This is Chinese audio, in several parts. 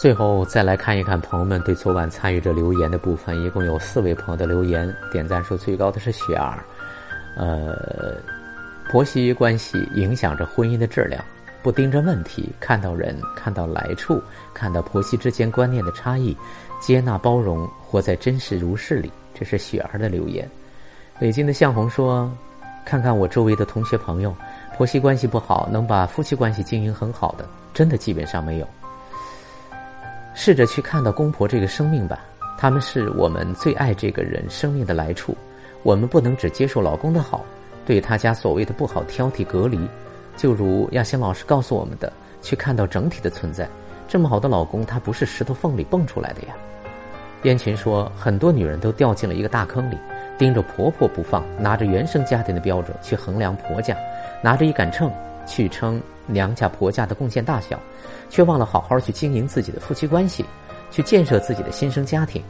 最后再来看一看朋友们对昨晚参与者留言的部分，一共有四位朋友的留言，点赞数最高的是雪儿。呃，婆媳关系影响着婚姻的质量，不盯着问题，看到人，看到来处，看到婆媳之间观念的差异，接纳包容，活在真实如是里。这是雪儿的留言。北京的向红说：“看看我周围的同学朋友，婆媳关系不好，能把夫妻关系经营很好的，真的基本上没有。”试着去看到公婆这个生命吧，他们是我们最爱这个人生命的来处。我们不能只接受老公的好，对他家所谓的不好挑剔隔离。就如亚星老师告诉我们的，去看到整体的存在。这么好的老公，他不是石头缝里蹦出来的呀。燕群说，很多女人都掉进了一个大坑里，盯着婆婆不放，拿着原生家庭的标准去衡量婆家，拿着一杆秤去称娘家婆家的贡献大小。却忘了好好去经营自己的夫妻关系，去建设自己的新生家庭。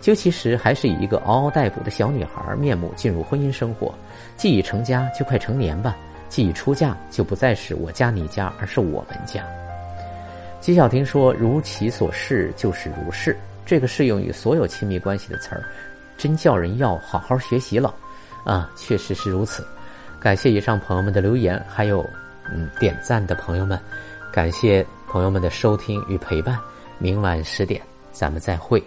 究其实，还是以一个嗷嗷待哺的小女孩面目进入婚姻生活。既已成家，就快成年吧；既已出嫁，就不再是我家你家，而是我们家。纪晓婷说：“如其所示，就是如是。”这个适用于所有亲密关系的词儿，真叫人要好好学习了。啊，确实是如此。感谢以上朋友们的留言，还有嗯点赞的朋友们，感谢。朋友们的收听与陪伴，明晚十点咱们再会。